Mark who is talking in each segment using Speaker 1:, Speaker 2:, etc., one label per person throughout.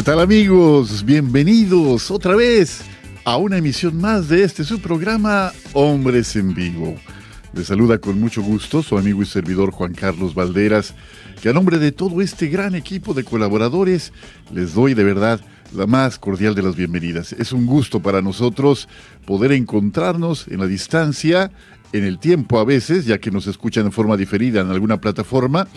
Speaker 1: ¿Qué tal amigos? Bienvenidos otra vez a una emisión más de este su programa Hombres en Vivo. Les saluda con mucho gusto su amigo y servidor Juan Carlos Valderas, que a nombre de todo este gran equipo de colaboradores les doy de verdad la más cordial de las bienvenidas. Es un gusto para nosotros poder encontrarnos en la distancia, en el tiempo a veces, ya que nos escuchan de forma diferida en alguna plataforma,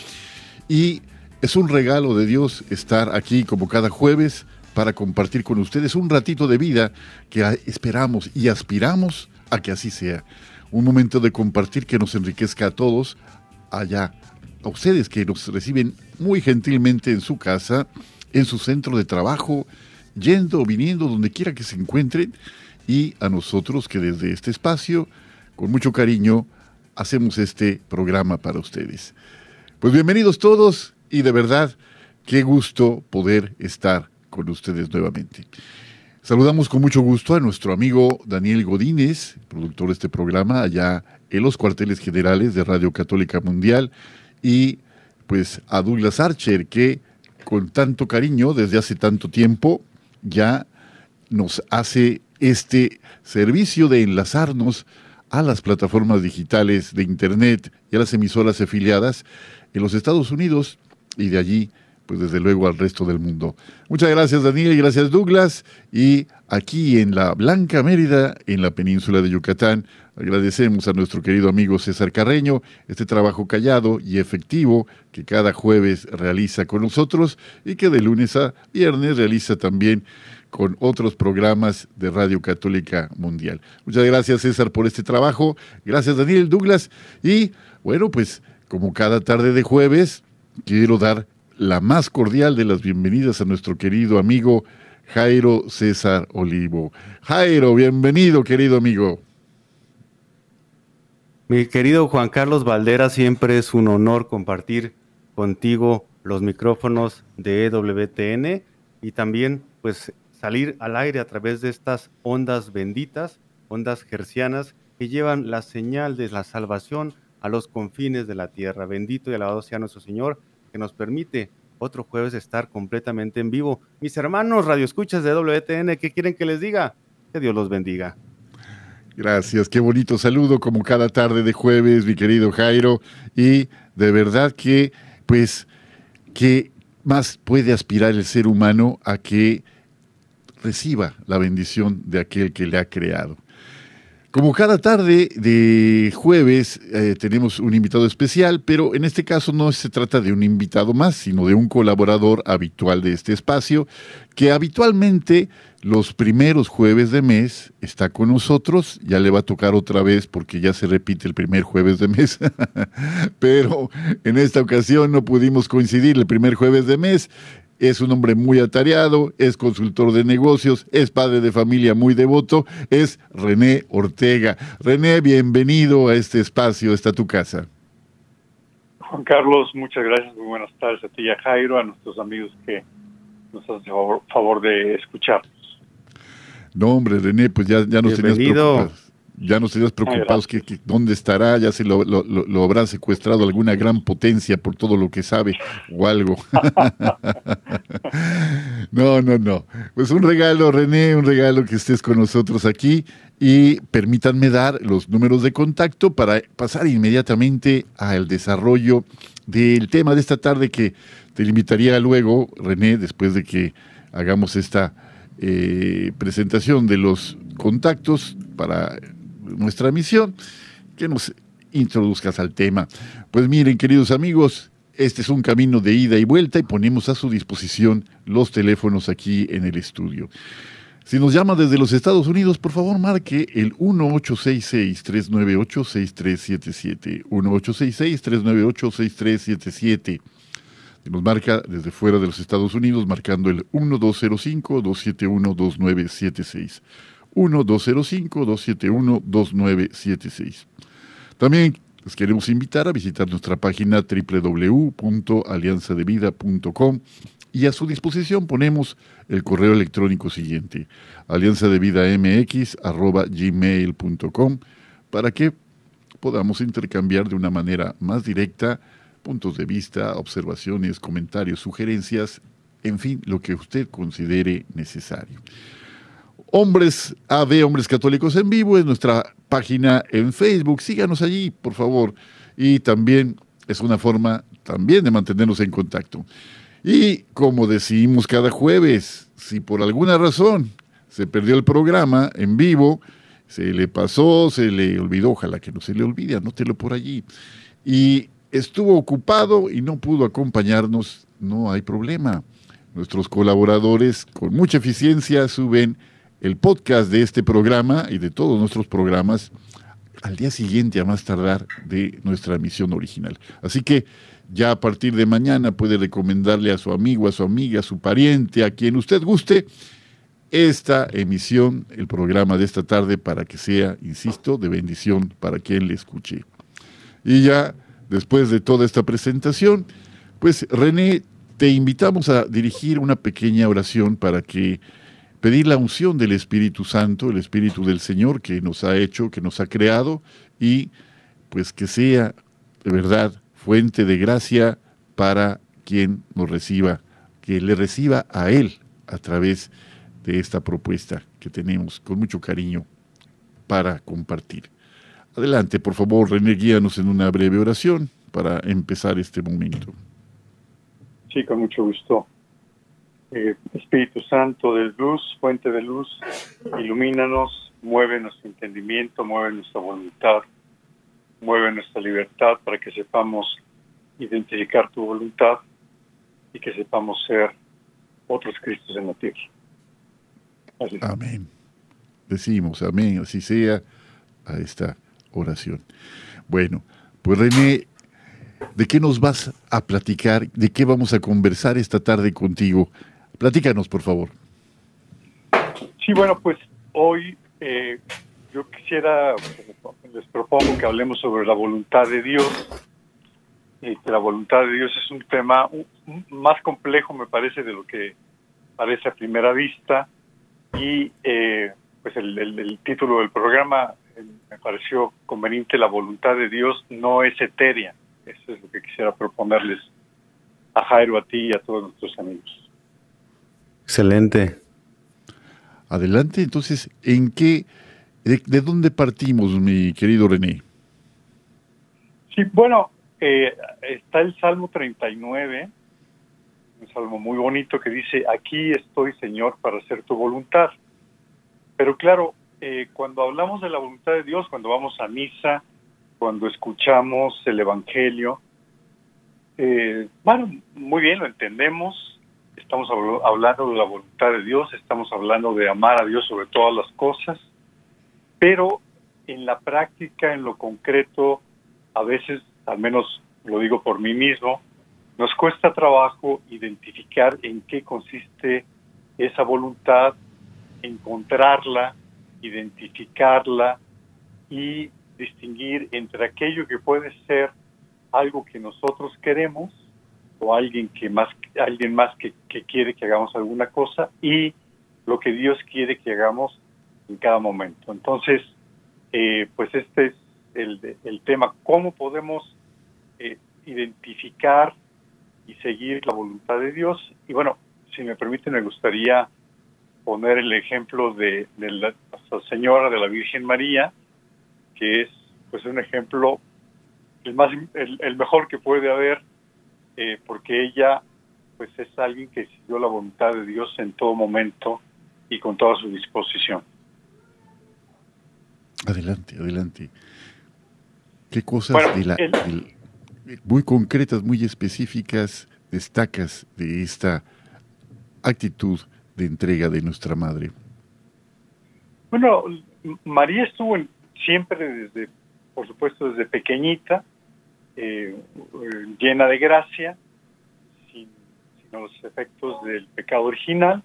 Speaker 1: y es un regalo de Dios estar aquí como cada jueves para compartir con ustedes un ratito de vida que esperamos y aspiramos a que así sea. Un momento de compartir que nos enriquezca a todos allá, a ustedes que nos reciben muy gentilmente en su casa, en su centro de trabajo, yendo o viniendo donde quiera que se encuentren, y a nosotros que desde este espacio, con mucho cariño, hacemos este programa para ustedes. Pues bienvenidos todos y de verdad, qué gusto poder estar con ustedes nuevamente. Saludamos con mucho gusto a nuestro amigo Daniel Godínez, productor de este programa, allá en los cuarteles generales de Radio Católica Mundial, y pues a Douglas Archer, que con tanto cariño desde hace tanto tiempo ya nos hace este servicio de enlazarnos a las plataformas digitales de Internet y a las emisoras afiliadas en los Estados Unidos y de allí, pues desde luego al resto del mundo. Muchas gracias Daniel y gracias Douglas. Y aquí en la Blanca Mérida, en la península de Yucatán, agradecemos a nuestro querido amigo César Carreño este trabajo callado y efectivo que cada jueves realiza con nosotros y que de lunes a viernes realiza también con otros programas de Radio Católica Mundial. Muchas gracias César por este trabajo. Gracias Daniel, Douglas. Y bueno, pues como cada tarde de jueves, quiero dar la más cordial de las bienvenidas a nuestro querido amigo Jairo César Olivo. Jairo, bienvenido, querido amigo.
Speaker 2: Mi querido Juan Carlos Valdera, siempre es un honor compartir contigo los micrófonos de EWTN y también pues salir al aire a través de estas ondas benditas, ondas gercianas que llevan la señal de la salvación a los confines de la tierra. Bendito y alabado sea nuestro Señor, que nos permite otro jueves estar completamente en vivo. Mis hermanos radioescuchas de WTN, ¿qué quieren que les diga? Que Dios los bendiga.
Speaker 1: Gracias, qué bonito saludo como cada tarde de jueves, mi querido Jairo. Y de verdad que, pues, ¿qué más puede aspirar el ser humano a que reciba la bendición de aquel que le ha creado? Como cada tarde de jueves eh, tenemos un invitado especial, pero en este caso no se trata de un invitado más, sino de un colaborador habitual de este espacio, que habitualmente los primeros jueves de mes está con nosotros, ya le va a tocar otra vez porque ya se repite el primer jueves de mes, pero en esta ocasión no pudimos coincidir el primer jueves de mes, es un hombre muy atareado, es consultor de negocios, es padre de familia muy devoto, es René Ortega. René, bienvenido a este espacio, está tu casa.
Speaker 3: Juan Carlos, muchas gracias, muy buenas tardes a ti y a Jairo, a nuestros amigos que nos hacen favor, favor de escucharnos.
Speaker 1: No, hombre, René, pues ya, ya nos tenías preocupados ya no estarías preocupados que, dónde estará, ya se lo, lo, lo, habrá secuestrado alguna gran potencia por todo lo que sabe o algo. no, no, no. Pues un regalo, René, un regalo que estés con nosotros aquí y permítanme dar los números de contacto para pasar inmediatamente al desarrollo del tema de esta tarde que te invitaría luego, René, después de que hagamos esta eh, presentación de los contactos para nuestra misión, que nos introduzcas al tema. Pues miren, queridos amigos, este es un camino de ida y vuelta y ponemos a su disposición los teléfonos aquí en el estudio. Si nos llama desde los Estados Unidos, por favor marque el 1866-398-6377. 1866-398-6377. Si nos marca desde fuera de los Estados Unidos, marcando el 1205-271-2976. 1205-271-2976. También les queremos invitar a visitar nuestra página www.alianzadevida.com y a su disposición ponemos el correo electrónico siguiente, alianzadevidamx.gmail.com para que podamos intercambiar de una manera más directa puntos de vista, observaciones, comentarios, sugerencias, en fin, lo que usted considere necesario. Hombres AB, Hombres Católicos en Vivo, es nuestra página en Facebook. Síganos allí, por favor. Y también es una forma también de mantenernos en contacto. Y como decimos cada jueves, si por alguna razón se perdió el programa en vivo, se le pasó, se le olvidó, ojalá que no se le olvide, anótelo por allí. Y estuvo ocupado y no pudo acompañarnos, no hay problema. Nuestros colaboradores con mucha eficiencia suben el podcast de este programa y de todos nuestros programas al día siguiente a más tardar de nuestra emisión original. Así que ya a partir de mañana puede recomendarle a su amigo, a su amiga, a su pariente, a quien usted guste, esta emisión, el programa de esta tarde, para que sea, insisto, de bendición para quien le escuche. Y ya, después de toda esta presentación, pues René, te invitamos a dirigir una pequeña oración para que pedir la unción del Espíritu Santo, el Espíritu del Señor que nos ha hecho, que nos ha creado y pues que sea de verdad fuente de gracia para quien nos reciba, que le reciba a Él a través de esta propuesta que tenemos con mucho cariño para compartir. Adelante, por favor, René, guíanos en una breve oración para empezar este momento.
Speaker 3: Sí, con mucho gusto. Eh, Espíritu Santo de luz, fuente de luz, ilumínanos, mueve nuestro entendimiento, mueve nuestra voluntad, mueve nuestra libertad para que sepamos identificar tu voluntad y que sepamos ser otros Cristos en la tierra.
Speaker 1: Amén. Decimos amén, así sea a esta oración. Bueno, pues René, ¿de qué nos vas a platicar? ¿De qué vamos a conversar esta tarde contigo? Platícanos, por favor.
Speaker 3: Sí, bueno, pues hoy eh, yo quisiera, les propongo que hablemos sobre la voluntad de Dios. Y la voluntad de Dios es un tema más complejo, me parece, de lo que parece a primera vista. Y eh, pues el, título del programa eh, me pareció conveniente, la voluntad de Dios no es etérea. Eso es lo que quisiera proponerles a Jairo, a ti y a todos nuestros amigos.
Speaker 2: Excelente.
Speaker 1: Adelante, entonces, ¿en qué ¿De, dónde partimos, mi querido René?
Speaker 3: Sí, bueno, eh, está el Salmo 39, un salmo muy bonito que dice, aquí estoy, Señor, para hacer tu voluntad. Pero claro, eh, cuando hablamos de la voluntad de Dios, cuando vamos a misa, cuando escuchamos el Evangelio, eh, bueno, muy bien, lo entendemos, estamos hablando de la voluntad de Dios, estamos hablando de amar a Dios sobre todas las cosas, pero en la práctica, en lo concreto, a veces, al menos lo digo por mí mismo, nos cuesta trabajo identificar en qué consiste esa voluntad, encontrarla, identificarla y distinguir entre aquello que puede ser algo que nosotros queremos alguien que más alguien más que, que quiere que hagamos alguna cosa y lo que Dios quiere que hagamos en cada momento. Entonces, eh, pues este es el, el, tema, cómo podemos eh, identificar y seguir la voluntad de Dios. Y bueno, si me permite, me gustaría poner el ejemplo de, la Señora de la Virgen María, que es pues un ejemplo el más el, mejor que puede haber, eh, porque ella pues es alguien que siguió la voluntad de Dios en todo momento y con toda su disposición.
Speaker 1: Adelante, adelante. ¿Qué cosas muy concretas, muy específicas destacas de esta actitud de entrega de nuestra madre?
Speaker 3: Bueno, María estuvo siempre desde, por supuesto, desde pequeñita, eh, llena de gracia, sin, los efectos del pecado original,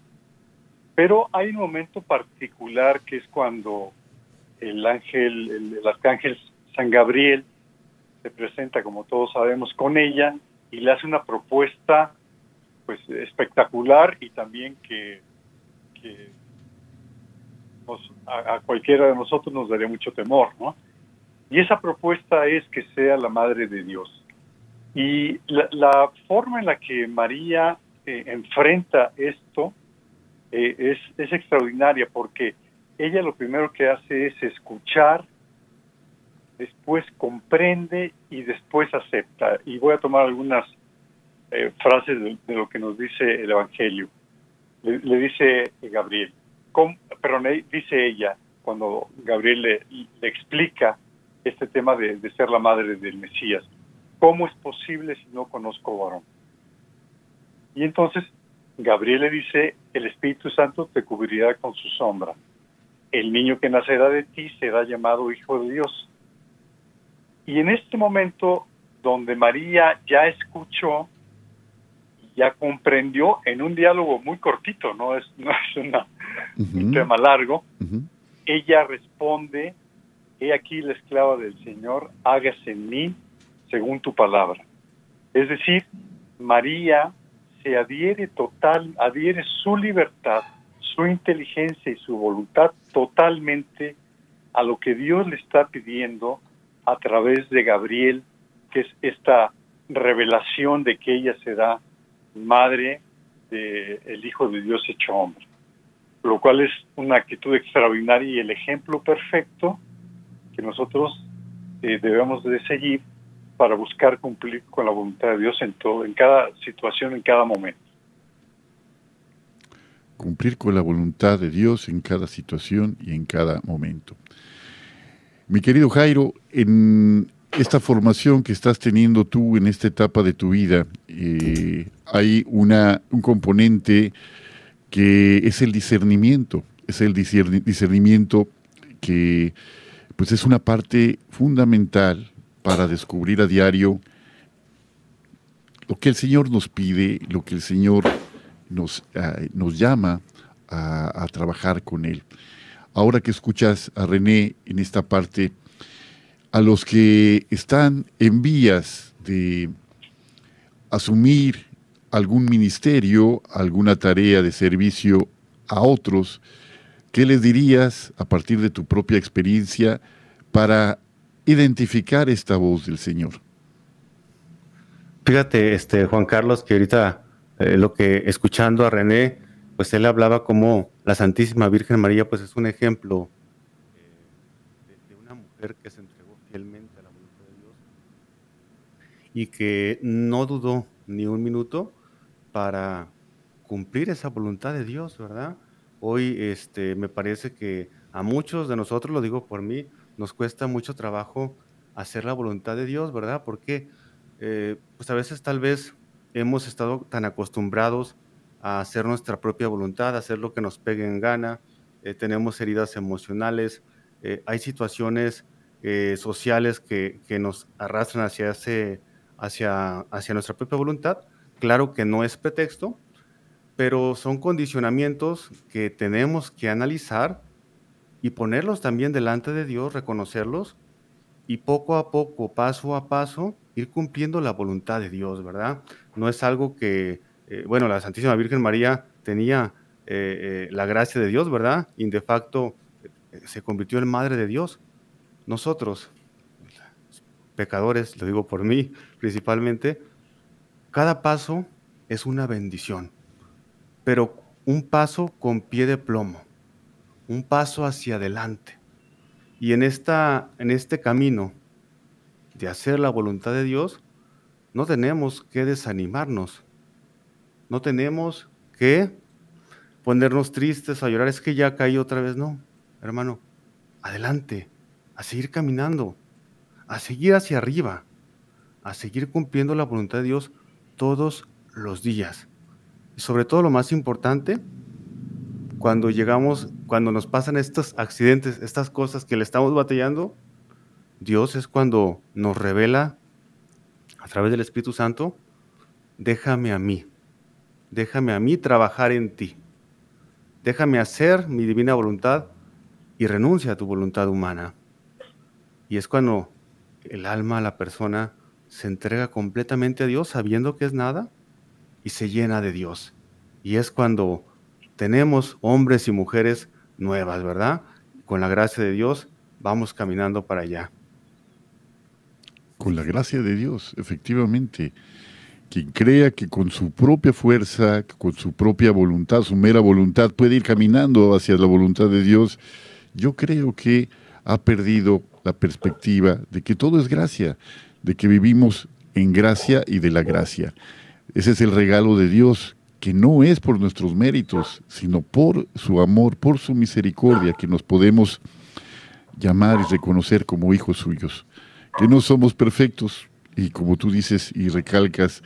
Speaker 3: pero hay un momento particular que es cuando el ángel, el, el arcángel San Gabriel se presenta, como todos sabemos, con ella y le hace una propuesta pues espectacular y también que, a, cualquiera de nosotros nos daría mucho temor, ¿no? Y esa propuesta es que sea la Madre de Dios. Y la, forma en la que María eh, enfrenta esto eh, es, es extraordinaria porque ella lo primero que hace es escuchar después comprende y después acepta. Y voy a tomar algunas eh, frases de, lo que nos dice el Evangelio. Le, dice Gabriel, perdón, dice ella, cuando Gabriel le, explica este tema de, ser la madre del Mesías, ¿cómo es posible si no conozco varón? Y entonces Gabriel le dice, el Espíritu Santo te cubrirá con su sombra. El niño que nacerá de ti será llamado Hijo de Dios y en este momento donde María ya escuchó, ya comprendió en un diálogo muy cortito, no es, no es un tema largo, ella responde, he aquí la esclava del Señor, hágase en mí según tu palabra. Es decir, María se adhiere total, adhiere su libertad, su inteligencia y su voluntad totalmente a lo que Dios le está pidiendo a través de Gabriel, que es esta revelación de que ella será madre del Hijo de Dios hecho hombre, lo cual es una actitud extraordinaria y el ejemplo perfecto que nosotros eh, debemos de seguir para buscar cumplir con la voluntad de Dios en todo, en cada situación, en cada momento.
Speaker 1: Cumplir con la voluntad de Dios en cada situación y en cada momento. Mi querido Jairo, en esta formación que estás teniendo tú en esta etapa de tu vida, eh, hay una, un componente que es el discernimiento, es el discernimiento que pues es una parte fundamental para descubrir a diario lo que el Señor nos pide, lo que el Señor nos, ah, nos llama a, a trabajar con Él. Ahora que escuchas a René en esta parte, a los que están en vías de asumir algún ministerio, alguna tarea de servicio a otros, ¿qué les dirías a partir de tu propia experiencia para identificar esta voz del Señor?
Speaker 2: Fíjate, este Juan Carlos, que ahorita eh, lo que escuchando a René, pues él hablaba como la Santísima Virgen María, pues es un ejemplo eh, de, una mujer que se entregó fielmente a la voluntad de Dios y que no dudó ni un minuto para cumplir esa voluntad de Dios, ¿verdad? Hoy este, me parece que a muchos de nosotros, lo digo por mí, nos cuesta mucho trabajo hacer la voluntad de Dios, ¿verdad? Porque eh, pues a veces tal vez hemos estado tan acostumbrados a hacer nuestra propia voluntad, a hacer lo que nos pegue en gana, eh, tenemos heridas emocionales, eh, hay situaciones sociales que, nos arrastran hacia nuestra propia voluntad. Claro que no es pretexto, pero son condicionamientos que tenemos que analizar y ponerlos también delante de Dios, reconocerlos y poco a poco, paso a paso, ir cumpliendo la voluntad de Dios, ¿verdad? No es algo que eh, bueno, la Santísima Virgen María tenía eh, eh, la gracia de Dios, ¿verdad? Y de facto se convirtió en madre de Dios. Nosotros, pecadores, lo digo por mí principalmente, cada paso es una bendición, pero un paso con pie de plomo, un paso hacia adelante. Y en, esta, en este camino de hacer la voluntad de Dios, no tenemos que desanimarnos, no tenemos que ponernos tristes, a llorar, es que ya caí otra vez, no, hermano, adelante, a seguir caminando, a seguir hacia arriba, a seguir cumpliendo la voluntad de Dios todos los días. Y sobre todo lo más importante, cuando llegamos, cuando nos pasan estos accidentes, estas cosas que le estamos batallando, Dios es cuando nos revela a través del Espíritu Santo, déjame a mí, déjame a mí trabajar en ti, déjame hacer mi divina voluntad y renuncia a tu voluntad humana. Y es cuando el alma, la persona, se entrega completamente a Dios sabiendo que es nada y se llena de Dios. Y es cuando tenemos hombres y mujeres nuevas, ¿verdad? Con la gracia de Dios vamos caminando para allá.
Speaker 1: Con la gracia de Dios, efectivamente. Quien crea que con su propia fuerza, con su propia voluntad, su mera voluntad, puede ir caminando hacia la voluntad de Dios, yo creo que ha perdido la perspectiva de que todo es gracia, de que vivimos en gracia y de la gracia. Ese es el regalo de Dios, que no es por nuestros méritos, sino por su amor, por su misericordia, que nos podemos llamar y reconocer como hijos suyos. Que no somos perfectos, y como tú dices y recalcas,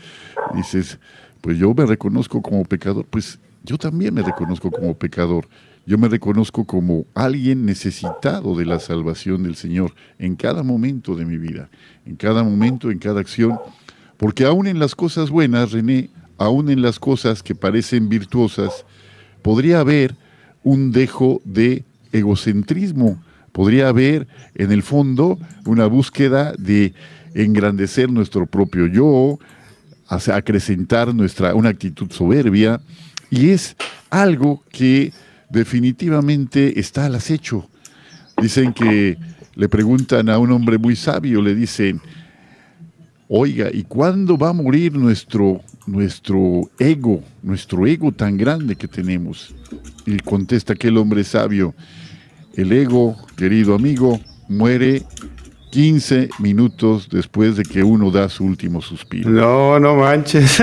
Speaker 1: dices, pues yo me reconozco como pecador, pues yo también me reconozco como pecador. Yo me reconozco como alguien necesitado de la salvación del Señor en cada momento de mi vida, en cada momento, en cada acción, porque aún en las cosas buenas, René, aún en las cosas que parecen virtuosas, podría haber un dejo de egocentrismo, podría haber en el fondo una búsqueda de engrandecer nuestro propio yo, acrecentar nuestra, una actitud soberbia, y es algo que definitivamente está al acecho. Dicen que le preguntan a un hombre muy sabio, le dicen, oiga, ¿y cuándo va a morir nuestro, nuestro ego, nuestro ego tan grande que tenemos? Y contesta aquel hombre sabio, el ego, querido amigo, muere 15 minutos después de que uno da su último suspiro.
Speaker 2: No, no manches.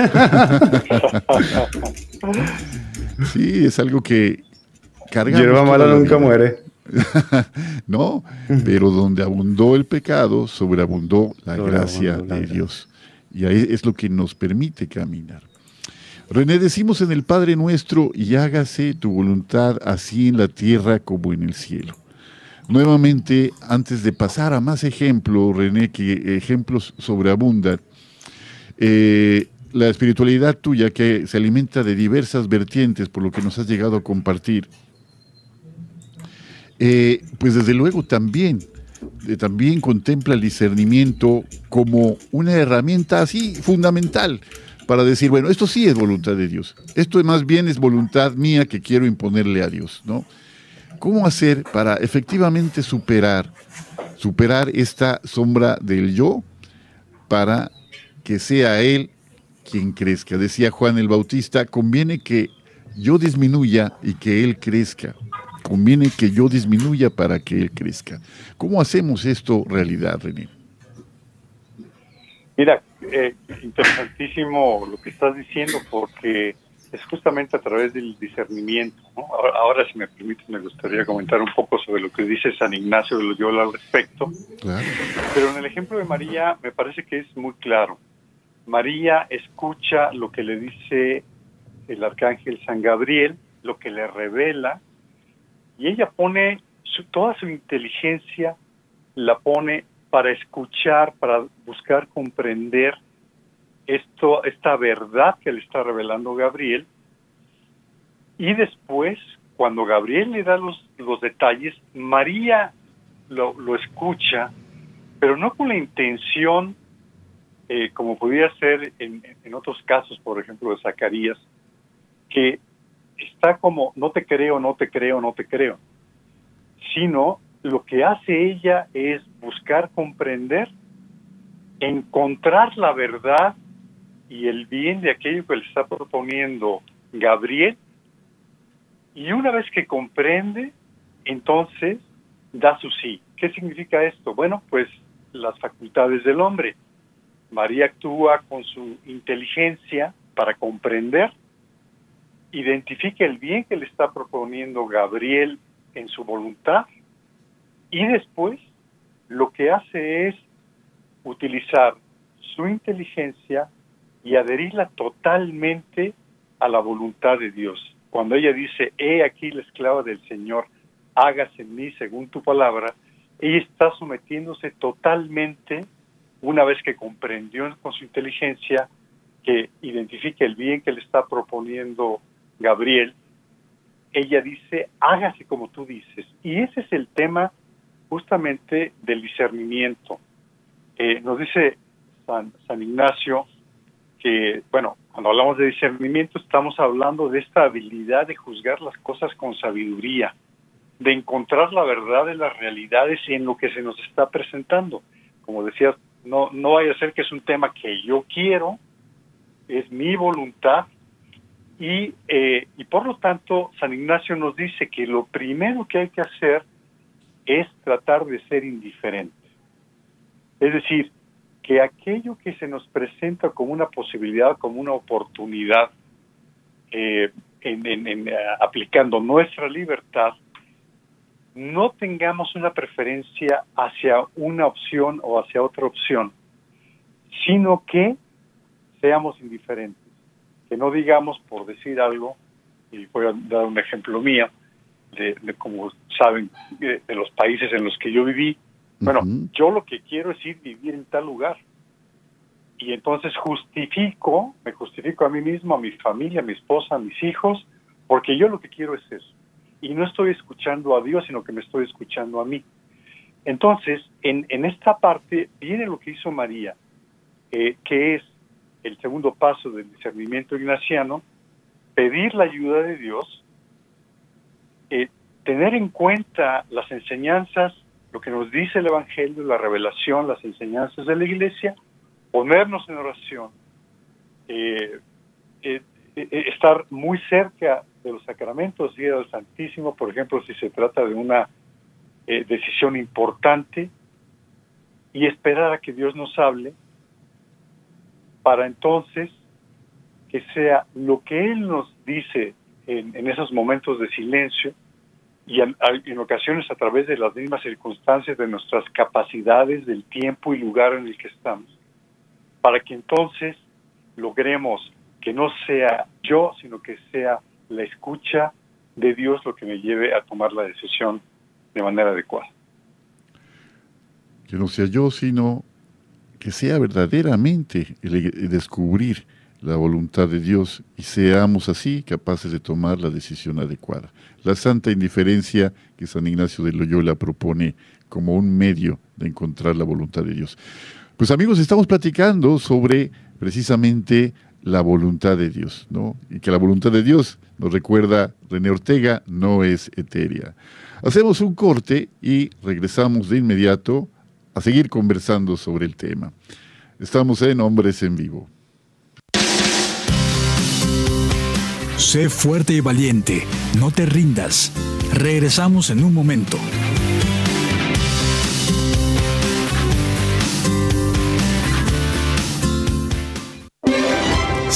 Speaker 1: sí, es algo que
Speaker 2: Hierba mala nunca muere.
Speaker 1: no, pero donde abundó el pecado, sobreabundó la gracia de Dios. Y ahí es lo que nos permite caminar. René, decimos en el Padre nuestro, y hágase tu voluntad así en la tierra como en el cielo. Nuevamente, antes de pasar a más ejemplos, René, que ejemplos sobreabundan, eh, la espiritualidad tuya que se alimenta de diversas vertientes, por lo que nos has llegado a compartir, eh, pues desde luego también, eh, también contempla el discernimiento como una herramienta así fundamental para decir, bueno, esto sí es voluntad de Dios, esto más bien es voluntad mía que quiero imponerle a Dios, ¿no? ¿Cómo hacer para efectivamente superar, superar esta sombra del yo para que sea Él quien crezca? Decía Juan el Bautista, conviene que yo disminuya y que Él crezca conviene que yo disminuya para que él crezca. ¿Cómo hacemos esto realidad, René?
Speaker 3: Mira, eh, interesantísimo lo que estás diciendo porque es justamente a través del discernimiento. Ahora, si me permites, me gustaría comentar un poco sobre lo que dice San Ignacio de Loyola al respecto. Pero en el ejemplo de María me parece que es muy claro. María escucha lo que le dice el arcángel San Gabriel, lo que le revela y ella pone toda su inteligencia, la pone para escuchar, para buscar comprender esto, esta verdad que le está revelando Gabriel. Y después, cuando Gabriel le da los, detalles, María lo, escucha, pero no con la intención, eh, como podría ser en otros casos, por ejemplo, de Zacarías, que está como no te creo, no te creo, no te creo, sino lo que hace ella es buscar comprender, encontrar la verdad y el bien de aquello que le está proponiendo Gabriel, y una vez que comprende, entonces da su sí. ¿Qué significa esto? Bueno, pues las facultades del hombre. María actúa con su inteligencia para comprender identifica el bien que le está proponiendo Gabriel en su voluntad y después lo que hace es utilizar su inteligencia y adherirla totalmente a la voluntad de Dios. Cuando ella dice, he aquí la esclava del Señor, hágase en mí según tu palabra, ella está sometiéndose totalmente, una vez que comprendió con su inteligencia, que identifique el bien que le está proponiendo Gabriel, ella dice, hágase como tú dices. Y ese es el tema justamente del discernimiento. Eh, nos dice San, San Ignacio que, bueno, cuando hablamos de discernimiento estamos hablando de esta habilidad de juzgar las cosas con sabiduría, de encontrar la verdad de las realidades en lo que se nos está presentando. Como decías, no, no vaya a ser que es un tema que yo quiero, es mi voluntad, y, eh, y por lo tanto San Ignacio nos dice que lo primero que hay que hacer es tratar de ser indiferente. Es decir, que aquello que se nos presenta como una posibilidad, como una oportunidad, eh, eh, aplicando nuestra libertad, no tengamos una preferencia hacia una opción o hacia otra opción, sino que seamos indiferentes, que no digamos por decir algo, y voy a dar un ejemplo mío, de, como saben, de, los países en los que yo viví, bueno, yo lo que quiero es ir vivir en tal lugar. Y entonces justifico, me justifico a mí mismo, a mi familia, a mi esposa, a mis hijos, porque yo lo que quiero es eso. Y no estoy escuchando a Dios, sino que me estoy escuchando a mí. Entonces, en, en esta parte viene lo que hizo María, eh, que es el segundo paso del discernimiento ignaciano, pedir la ayuda de Dios, eh, tener en cuenta las enseñanzas lo que nos dice el Evangelio, la revelación, las enseñanzas de la Iglesia, ponernos en oración, eh, eh, eh, estar muy cerca de los sacramentos, ir al Santísimo, por ejemplo, si se trata de una decisión importante, y esperar a que Dios nos hable, para entonces que sea lo que Él nos dice en, esos momentos de silencio, y en, ocasiones a través de las mismas circunstancias de nuestras capacidades, del tiempo y lugar en el que estamos, para que entonces logremos que no sea yo, sino que sea la escucha de Dios lo que me lleve a tomar la decisión de manera adecuada.
Speaker 1: Que no sea yo, sino que sea verdaderamente el descubrir la voluntad de Dios y seamos así capaces de tomar la decisión adecuada. La santa indiferencia que San Ignacio de Loyola propone como un medio de encontrar la voluntad de Dios. Pues amigos, estamos platicando sobre precisamente la voluntad de Dios, ¿no? Y que la voluntad de Dios, nos recuerda René Ortega, no es etérea. Hacemos un corte y regresamos de inmediato a seguir conversando sobre el tema. Estamos en Hombres en Vivo.
Speaker 4: Sé fuerte y valiente, no te rindas. Regresamos en un momento.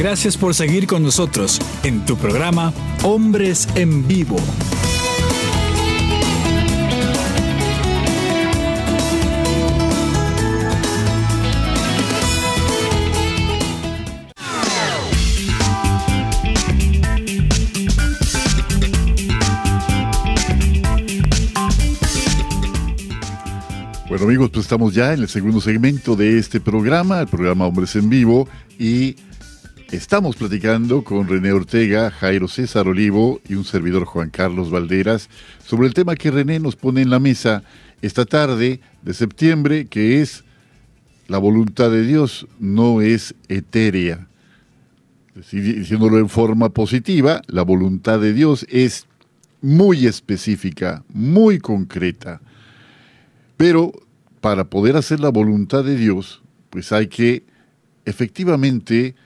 Speaker 4: Gracias por seguir con nosotros en tu programa Hombres en Vivo.
Speaker 1: Bueno amigos, pues estamos ya en el segundo segmento de este programa, el programa Hombres en Vivo, y Estamos platicando con René Ortega, Jairo César Olivo y un servidor Juan Carlos Valderas sobre el tema que René nos pone en la mesa esta tarde de septiembre, que es la voluntad de Dios no es etérea. Diciéndolo en forma positiva, la voluntad de Dios es muy específica, muy concreta. Pero para poder hacer la voluntad de Dios, pues hay que efectivamente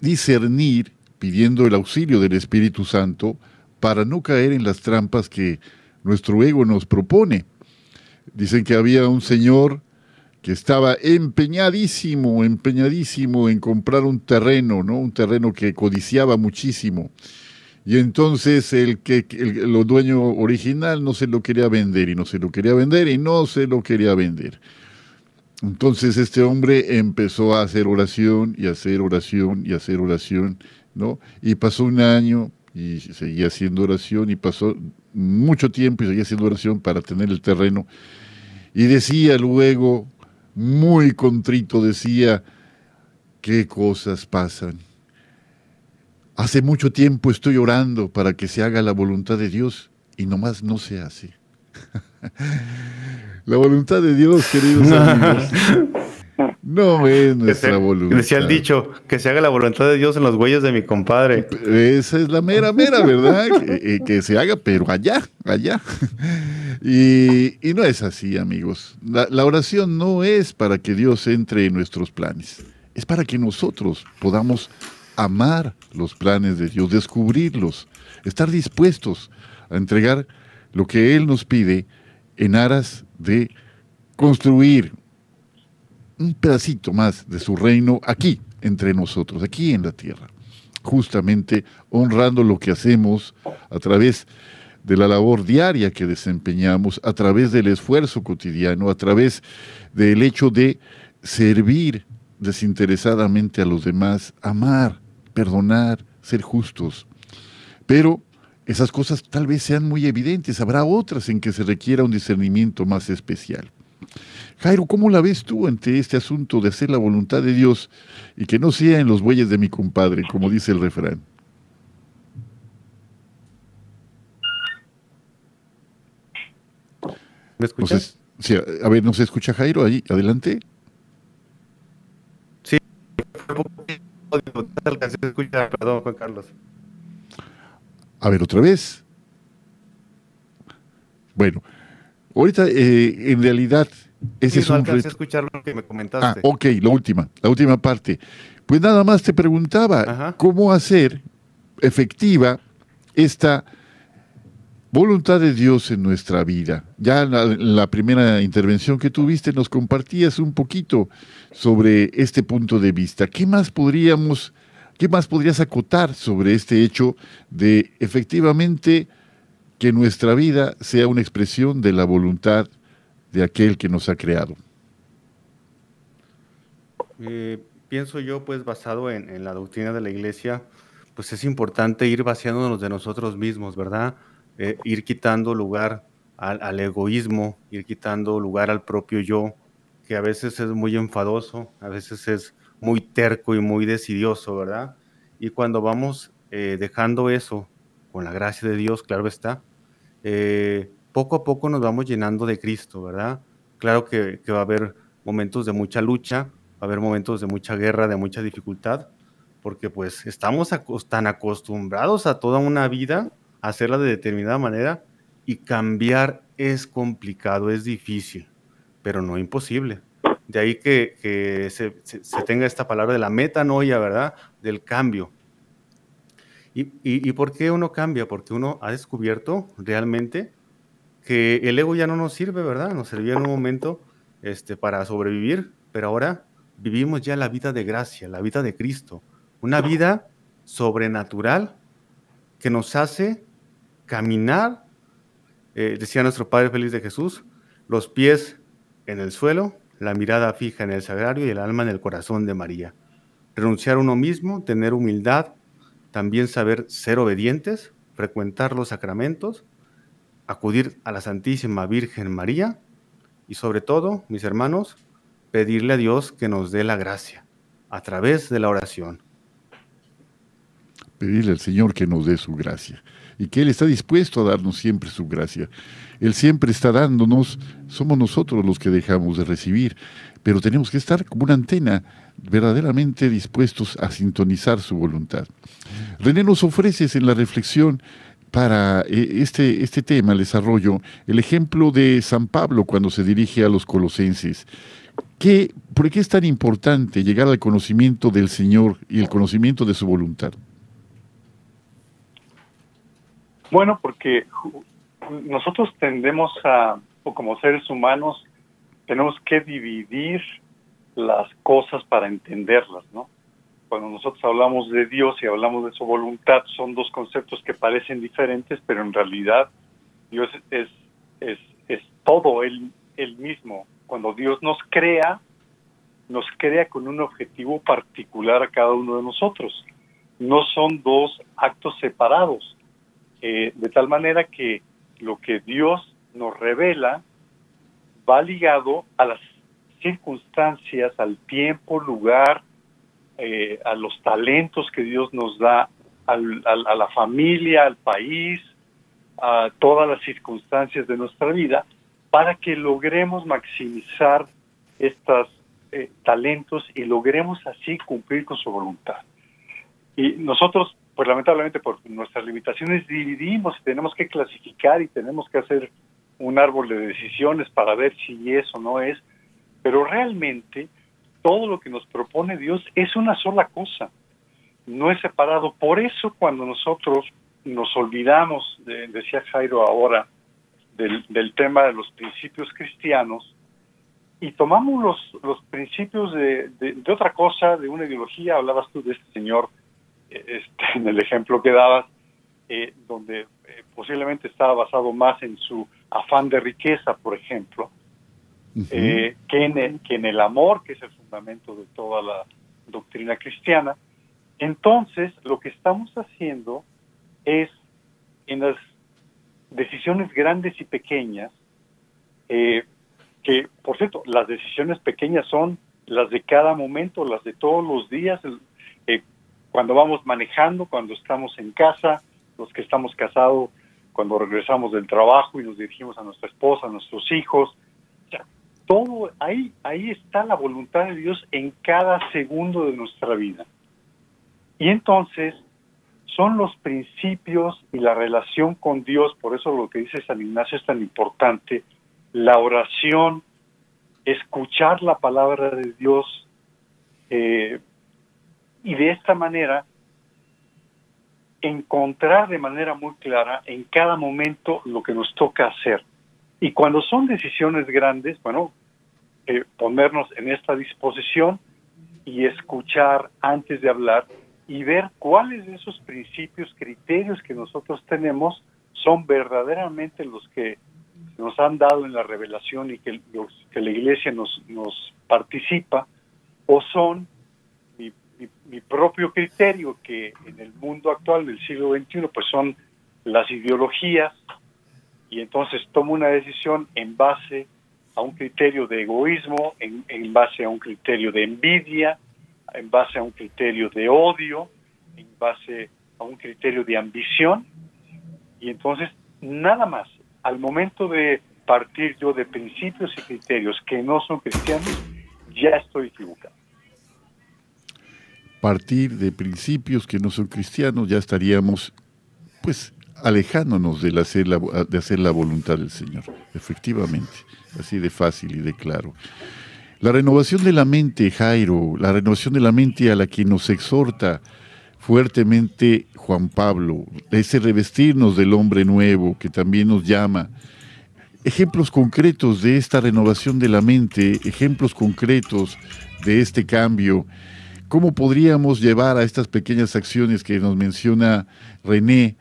Speaker 1: discernir, pidiendo el auxilio del Espíritu Santo, para no caer en las trampas que nuestro ego nos propone. Dicen que había un señor que estaba empeñadísimo, empeñadísimo en comprar un terreno, ¿no? Un terreno que codiciaba muchísimo. Y entonces el que el, dueño original no se lo quería vender y no se lo quería vender y no se lo quería vender. Entonces este hombre empezó a hacer oración y hacer oración y hacer oración, ¿no? Y pasó un año y seguía haciendo oración y pasó mucho tiempo y seguía haciendo oración para tener el terreno. Y decía luego, muy contrito, decía, qué cosas pasan. Hace mucho tiempo estoy orando para que se haga la voluntad de Dios y nomás no se hace. la voluntad de Dios, queridos amigos, no es nuestra voluntad.
Speaker 2: Decía el dicho, que se haga la voluntad de Dios en los huellas de mi compadre.
Speaker 1: Esa es la mera, mera, ¿verdad? que, eh, se haga, pero allá, allá. Y, no es así, amigos. la oración no es para que Dios entre en nuestros planes, es para que nosotros podamos amar los planes de Dios, descubrirlos, estar dispuestos a entregar lo que Él nos pide en aras de construir un pedacito más de su reino aquí, entre nosotros, aquí en la tierra, justamente honrando lo que hacemos a través de la labor diaria que desempeñamos, a través del esfuerzo cotidiano, a través del hecho de servir desinteresadamente a los demás, amar, perdonar, ser justos. Pero esas cosas tal vez sean muy evidentes, habrá otras en que se requiera un discernimiento más especial. Jairo, ¿cómo la ves tú ante este asunto de hacer la voluntad de Dios y que no sea en los bueyes de mi compadre, como dice el refrán?
Speaker 2: ¿Me escuchas?
Speaker 1: a ver, ¿no se escucha Jairo ahí? Adelante.
Speaker 2: Sí, perdón, Juan Carlos.
Speaker 1: A ver, otra vez. Bueno, ahorita eh, en realidad ese es un
Speaker 2: reto. escuchar lo que me comentaste.
Speaker 1: Ah, ok, la última, la última parte. Pues nada más te preguntaba cómo hacer efectiva esta voluntad de Dios en nuestra vida. Ya en la, primera intervención que tuviste nos compartías un poquito sobre este punto de vista. ¿Qué más podríamos, qué más podrías acotar sobre este hecho de efectivamente que nuestra vida sea una expresión de la voluntad de aquel que nos ha creado?
Speaker 2: Eh, pienso yo, pues basado en, la doctrina de la Iglesia, pues es importante ir vaciándonos de nosotros mismos, ¿verdad? Eh, ir quitando lugar al, egoísmo, ir quitando lugar al propio yo, que a veces es muy enfadoso, a veces es muy terco y muy decidioso, ¿verdad? Y cuando vamos eh, dejando eso, con la gracia de Dios, claro está, eh, poco a poco nos vamos llenando de Cristo, ¿verdad? Claro que, va a haber momentos de mucha lucha, va a haber momentos de mucha guerra, de mucha dificultad, porque pues estamos tan acostumbrados a toda una vida hacerla de determinada manera y cambiar es complicado, es difícil, pero no imposible. De ahí que, se, tenga esta palabra de la metanoia, ¿verdad? Del cambio. ¿Y, y, por qué uno cambia? Porque uno ha descubierto realmente que el ego ya no nos sirve, ¿verdad? Nos servía en un momento este, para sobrevivir, pero ahora vivimos ya la vida de gracia, la vida de Cristo, una vida sobrenatural que nos hace caminar, eh, decía nuestro Padre Feliz de Jesús, los pies en el suelo, la mirada fija en el sagrario y el alma en el corazón de María. Renunciar a uno mismo, tener humildad, también saber ser obedientes, frecuentar los sacramentos, acudir a la Santísima Virgen María y sobre todo, mis hermanos, pedirle a Dios que nos dé la gracia a través de la oración
Speaker 1: pedirle al Señor que nos dé su gracia y que Él está dispuesto a darnos siempre su gracia. Él siempre está dándonos, somos nosotros los que dejamos de recibir, pero tenemos que estar como una antena verdaderamente dispuestos a sintonizar su voluntad. René nos ofreces en la reflexión para eh, este, este tema, el desarrollo, el ejemplo de San Pablo cuando se dirige a los colosenses. ¿Qué, ¿Por qué es tan importante llegar al conocimiento del Señor y el conocimiento de su voluntad?
Speaker 3: Bueno, porque nosotros tendemos a, o como seres humanos, tenemos que dividir las cosas para entenderlas, ¿no? Cuando nosotros hablamos de Dios y hablamos de su voluntad, son dos conceptos que parecen diferentes, pero en realidad Dios es, es, es todo él, él mismo. Cuando Dios nos crea, nos crea con un objetivo particular a cada uno de nosotros. No son dos actos separados, eh, de tal manera que lo que Dios nos revela va ligado a las circunstancias, al tiempo, lugar, eh, a los talentos que Dios nos da, a la familia, al país, a todas las circunstancias de nuestra vida, para que logremos maximizar estos eh, talentos y logremos así cumplir con su voluntad. Y nosotros, pues lamentablemente por nuestras limitaciones, dividimos y tenemos que clasificar y tenemos que hacer un árbol de decisiones para ver si eso no es, pero realmente todo lo que nos propone Dios es una sola cosa, no es separado. Por eso cuando nosotros nos olvidamos, decía Jairo ahora, del, tema de los principios cristianos, y tomamos los, principios de, otra cosa, de una ideología, hablabas tú de este señor, este, en el ejemplo que dabas, eh, donde eh, posiblemente estaba basado más en su afán de riqueza, por ejemplo, eh, que, en el, que en el amor, que es el fundamento de toda la doctrina cristiana. Entonces, lo que estamos haciendo es, en las decisiones grandes y pequeñas, eh, que, por cierto, las decisiones pequeñas son las de cada momento, las de todos los días, eh, cuando vamos manejando, cuando estamos en casa, los que estamos casados, cuando regresamos del trabajo y nos dirigimos a nuestra esposa, a nuestros hijos, todo ahí, ahí está la voluntad de Dios en cada segundo de nuestra vida. Y entonces son los principios y la relación con Dios, por eso lo que dice San Ignacio es tan importante, la oración, escuchar la palabra de Dios eh, y de esta manera encontrar de manera muy clara en cada momento lo que nos toca hacer. Y cuando son decisiones grandes, bueno, eh, ponernos en esta disposición y escuchar antes de hablar y ver cuáles de esos principios, criterios que nosotros tenemos son verdaderamente los que nos han dado en la revelación y que, los, que la iglesia nos, nos participa, o son mi, mi, propio criterio que en el mundo actual del siglo XXI pues son las ideologías y entonces tomo una decisión en base a un criterio de egoísmo, en, en, base a un criterio de envidia, en base a un criterio de odio, en base a un criterio de ambición. Y entonces, nada más, al momento de partir yo de principios y criterios que no son cristianos, ya estoy equivocado.
Speaker 1: Partir de principios que no son cristianos, ya estaríamos, pues, alejándonos de hacer, la, de hacer la voluntad del Señor, efectivamente, así de fácil y de claro. La renovación de la mente, Jairo, la renovación de la mente a la que nos exhorta fuertemente Juan Pablo, ese revestirnos del hombre nuevo que también nos llama. Ejemplos concretos de esta renovación de la mente, ejemplos concretos de este cambio, ¿cómo podríamos llevar a estas pequeñas acciones que nos menciona René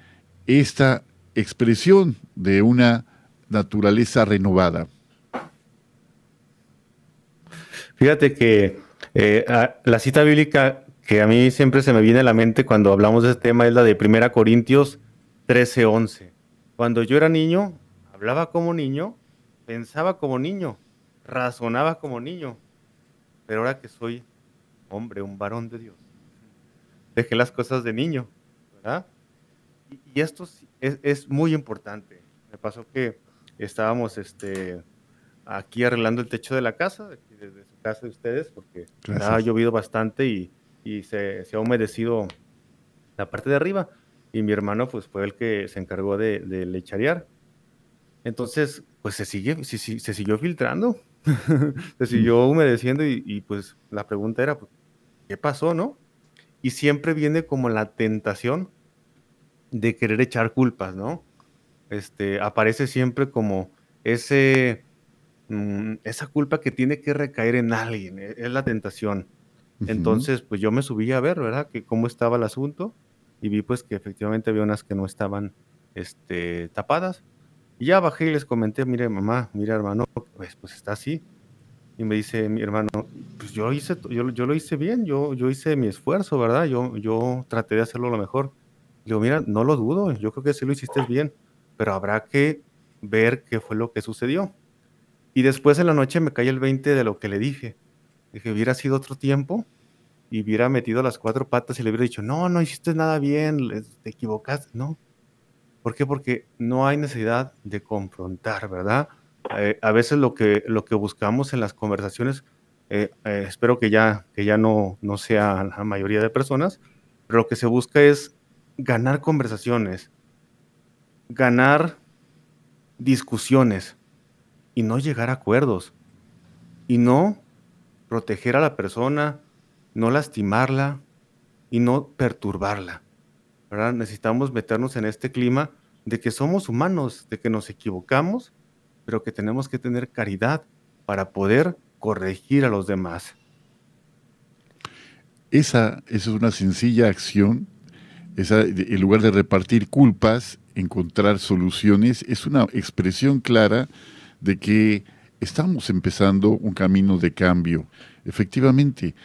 Speaker 1: esta expresión de una naturaleza renovada?
Speaker 2: Fíjate que eh, la cita bíblica que a mí siempre se me viene a la mente cuando hablamos de este tema es la de 1 Corintios 13:11. Cuando yo era niño, hablaba como niño, pensaba como niño, razonaba como niño, pero ahora que soy hombre, un varón de Dios, dejé las cosas de niño ¿verdad? Y, esto es, es, muy importante. Me pasó que estábamos este, aquí arreglando el techo de la casa, desde su casa de ustedes, porque ha llovido bastante y, y se, se, ha humedecido la parte de arriba. Y mi hermano pues fue el que se encargó de, de lecharear. Entonces, pues se, sigue, se, se siguió filtrando, se siguió humedeciendo y, y, pues la pregunta era, pues, ¿qué pasó, no? Y siempre viene como la tentación de querer echar culpas, ¿no? Este, aparece siempre como ese, mm, esa culpa que tiene que recaer en alguien, e, es la tentación. Entonces, pues yo me subí a ver, ¿verdad? Que cómo estaba el asunto y vi pues que efectivamente había unas que no estaban este, tapadas. Y ya bajé y les comenté, mire mamá, mire hermano, pues, pues está así. Y me dice mi hermano, pues yo, hice, yo, yo lo hice bien, yo, yo hice mi esfuerzo, ¿verdad? Yo, yo traté de hacerlo lo mejor. Le digo, mira, no lo dudo, yo creo que sí lo hiciste bien, pero habrá que ver qué fue lo que sucedió. Y después en la noche me cae el 20 de lo que le dije. Dije, hubiera sido otro tiempo y hubiera metido las cuatro patas y le hubiera dicho, no, no hiciste nada bien, te equivocaste. No, ¿Por qué? Porque no hay necesidad de confrontar, ¿verdad? Eh, a veces lo que, lo que buscamos en las conversaciones, eh, eh, espero que ya, que ya no, no sea la mayoría de personas, pero lo que se busca es ganar conversaciones, ganar discusiones y no llegar a acuerdos y no proteger a la persona, no lastimarla y no perturbarla. ¿verdad? Necesitamos meternos en este clima de que somos humanos, de que nos equivocamos, pero que tenemos que tener caridad para poder corregir a los demás.
Speaker 1: Esa, es una sencilla acción, en lugar de repartir culpas, encontrar soluciones, es una expresión clara de que estamos empezando un camino de cambio, efectivamente,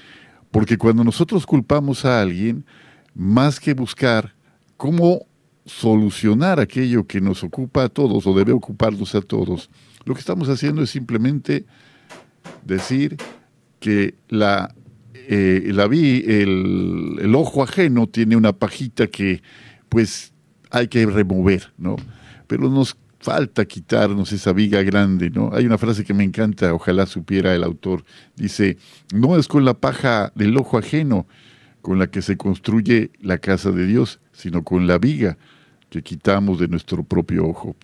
Speaker 1: porque cuando nosotros culpamos a alguien, más que buscar cómo solucionar aquello que nos ocupa a todos o debe ocuparnos a todos, lo que estamos haciendo es simplemente decir que la, eh, la el, el, ojo ajeno tiene una pajita que pues hay que remover, ¿no? Pero nos falta quitarnos esa viga grande, ¿no? Hay una frase que me encanta, ojalá supiera el autor, dice, no es con la paja del ojo ajeno con la que se construye la casa de Dios, sino con la viga que quitamos de nuestro propio ojo.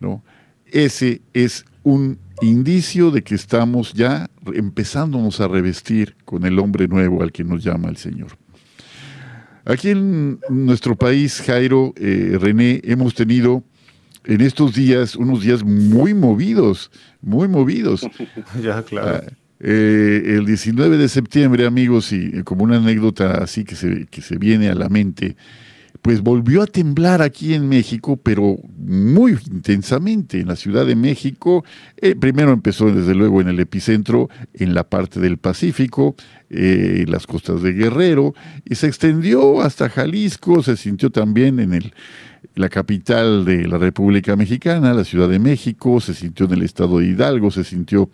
Speaker 1: ¿no? Ese es un indicio de que estamos ya empezándonos a revestir con el hombre nuevo al que nos llama el Señor. Aquí en nuestro país, Jairo, eh, René, hemos tenido en estos días unos días muy movidos, muy movidos.
Speaker 2: ya, claro. Ah,
Speaker 1: eh, el 19 de septiembre, amigos, y como una anécdota así que se, que se viene a la mente, pues volvió a temblar aquí en México, pero muy intensamente en la Ciudad de México. Eh, primero empezó desde luego en el epicentro, en la parte del Pacífico, eh, en las costas de Guerrero, y se extendió hasta Jalisco, se sintió también en el, la capital de la República Mexicana, la Ciudad de México, se sintió en el estado de Hidalgo, se sintió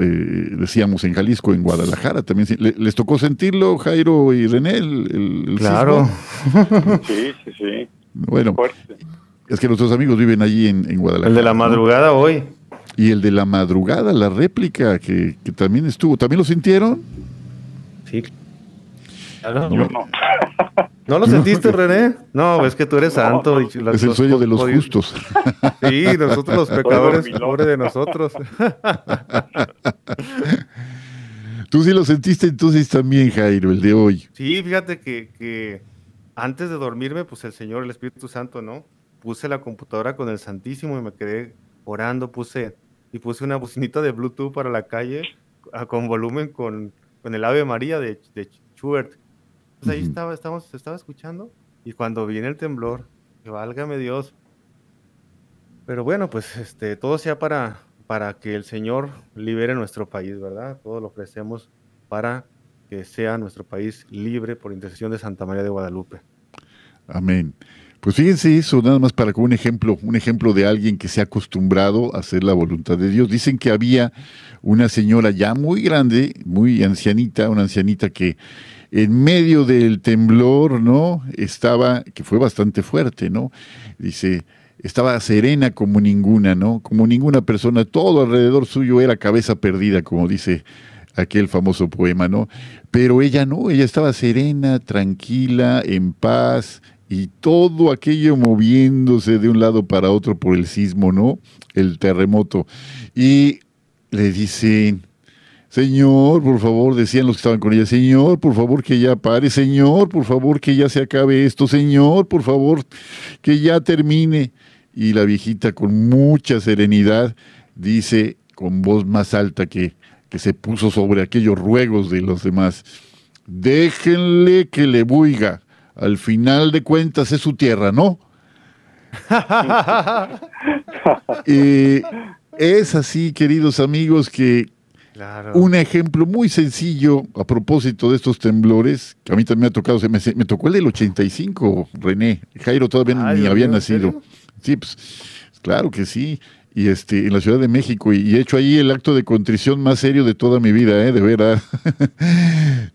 Speaker 1: eh, decíamos en Jalisco, en Guadalajara también. ¿Les tocó sentirlo, Jairo y René? El,
Speaker 2: claro.
Speaker 3: Sí, sí, sí.
Speaker 1: Bueno, es que nuestros amigos viven allí en, Guadalajara.
Speaker 2: El de la madrugada hoy.
Speaker 1: Y el de la madrugada, la réplica, que, también estuvo. ¿También lo sintieron?
Speaker 2: Sí. No. no. lo sentiste, René? No, es que tú eres santo.
Speaker 1: es el sueño de los justos.
Speaker 2: Sí, nosotros los pecadores, pobre de nosotros.
Speaker 1: Tú sí lo sentiste entonces también, Jairo, el de hoy.
Speaker 2: Sí, fíjate que, antes de dormirme, pues el Señor, el Espíritu Santo, ¿no? Puse la computadora con el Santísimo y me quedé orando, puse y puse una bocinita de Bluetooth para la calle con volumen con, con el Ave María de, de Schubert. Pues ahí estaba, estábamos, estaba escuchando y cuando viene el temblor, que válgame Dios. Pero bueno, pues este, todo sea para, para que el Señor libere nuestro país, ¿verdad? Todo lo ofrecemos para que sea nuestro país libre por intercesión de Santa María de Guadalupe.
Speaker 1: Amén. Pues fíjense eso, nada más para que un ejemplo, un ejemplo de alguien que se ha acostumbrado a hacer la voluntad de Dios. Dicen que había una señora ya muy grande, muy ancianita, una ancianita que en medio del temblor, ¿no? Estaba, que fue bastante fuerte, ¿no? Dice, estaba serena como ninguna, ¿no? Como ninguna persona, todo alrededor suyo era cabeza perdida, como dice aquel famoso poema, ¿no? Pero ella no, ella estaba serena, tranquila, en paz, y todo aquello moviéndose de un lado para otro por el sismo, ¿no? El terremoto. Y le dicen, Señor, por favor, decían los que estaban con ella, Señor, por favor que ya pare, Señor, por favor que ya se acabe esto, Señor, por favor que ya termine. Y la viejita con mucha serenidad dice con voz más alta que, que se puso sobre aquellos ruegos de los demás, déjenle que le buiga, al final de cuentas es su tierra, ¿no? Eh, es así, queridos amigos, que un ejemplo muy sencillo a propósito de estos temblores, que a mí también me ha tocado, me, me tocó el del 85, René. Jairo todavía ni había nacido. Sí, pues, claro que sí. Y este, en la Ciudad de México, y, he hecho ahí el acto de contrición más serio de toda mi vida, ¿eh? de veras.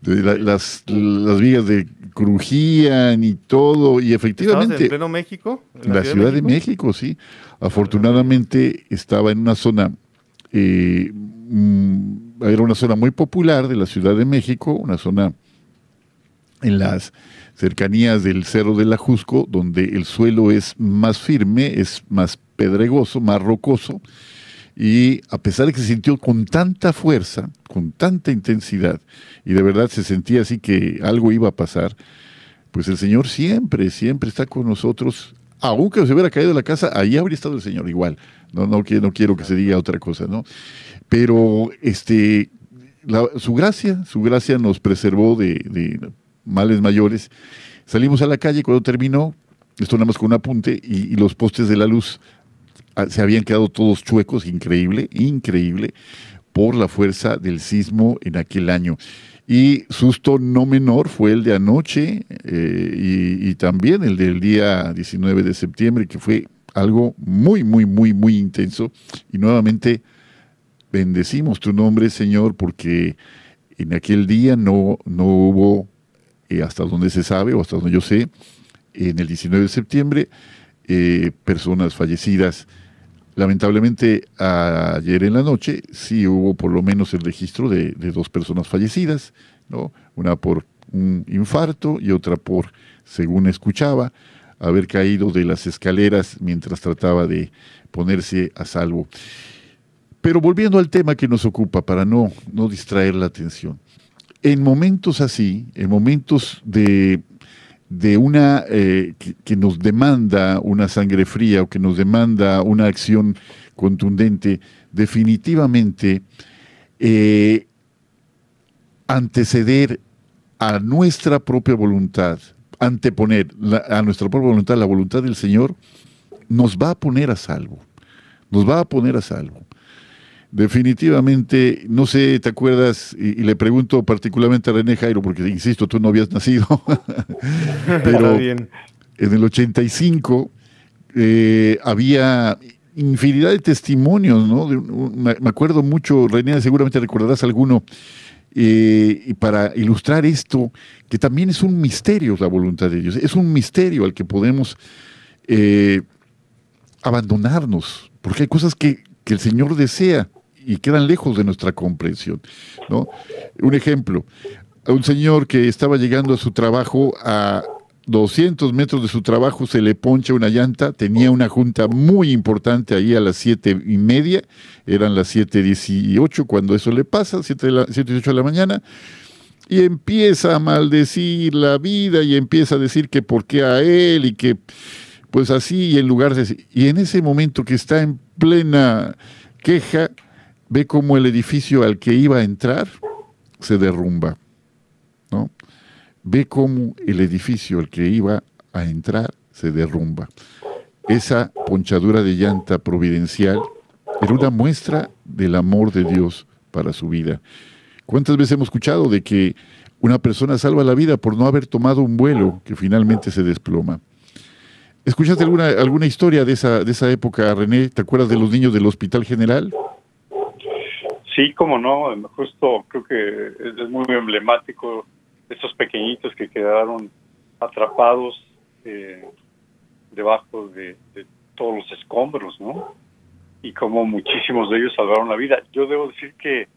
Speaker 1: las, las vigas de crujían y todo, y efectivamente...
Speaker 2: en pleno México?
Speaker 1: la, Ciudad, de, México? sí. Afortunadamente estaba en una zona Mm, era una zona muy popular de la Ciudad de México, una zona en las cercanías del Cerro de la Jusco, donde el suelo es más firme, es más pedregoso, más rocoso, y a pesar de que se sintió con tanta fuerza, con tanta intensidad, y de verdad se sentía así que algo iba a pasar, pues el Señor siempre, siempre está con nosotros. Aunque se hubiera caído la casa, ahí habría estado el Señor igual. No, no, no quiero que se diga otra cosa, ¿no? Pero este, su gracia, su gracia nos preservó de, males mayores. Salimos a la calle cuando terminó, esto nada más con un apunte, y, los postes de la luz ah, se habían quedado todos chuecos, increíble, increíble, por la fuerza del sismo en aquel año. Y susto no menor fue el de anoche eh, y, y, también el del día 19 de septiembre, que fue algo muy, muy, muy, muy intenso. Y nuevamente bendecimos tu nombre, Señor, porque en aquel día no, no hubo, eh, hasta donde se sabe o hasta donde yo sé, en el 19 de septiembre, eh, personas fallecidas. Lamentablemente, ayer en la noche sí hubo por lo menos el registro de, de dos personas fallecidas, ¿no? una por un infarto y otra por, según escuchaba, haber caído de las escaleras mientras trataba de ponerse a salvo. Pero volviendo al tema que nos ocupa, para no, no distraer la atención, en momentos así, en momentos de, de una eh, que, nos demanda una sangre fría o que nos demanda una acción contundente, definitivamente eh, anteceder a nuestra propia voluntad, anteponer a nuestra propia voluntad la voluntad del Señor, nos va a poner a salvo, nos va a poner a salvo. Definitivamente, no sé, ¿te acuerdas? Y, le pregunto particularmente a René Jairo, porque insisto, tú no habías nacido, pero en el 85 eh, había infinidad de testimonios, ¿no? me acuerdo mucho, René, seguramente recordarás alguno, y para ilustrar esto, que también es un misterio la voluntad de Dios, es un misterio al que podemos eh, abandonarnos, porque hay cosas que, que el Señor desea y quedan lejos de nuestra comprensión. ¿no? Un ejemplo, un señor que estaba llegando a su trabajo a 200 metros de su trabajo se le poncha una llanta, tenía una junta muy importante ahí a las siete y media, eran las 7.18 cuando eso le pasa, 7.18 de la mañana, y empieza a maldecir la vida y empieza a decir que por qué a él y que pues así y en lugar de... Y en ese momento que está en plena queja, ve cómo el edificio al que iba a entrar se derrumba. Ve cómo el edificio al que iba a entrar se derrumba. Esa ponchadura de llanta providencial era una muestra del amor de Dios para su vida. ¿Cuántas veces hemos escuchado de que una persona salva la vida por no haber tomado un vuelo que finalmente se desploma? ¿Escuchaste alguna, alguna historia de esa, de esa época, René? ¿Te acuerdas de los niños del Hospital General?
Speaker 3: Sí, como no, justo creo que es muy emblemático estos pequeñitos que quedaron atrapados eh, debajo de, todos los escombros, ¿no? Y como muchísimos de ellos salvaron la vida. Yo debo decir que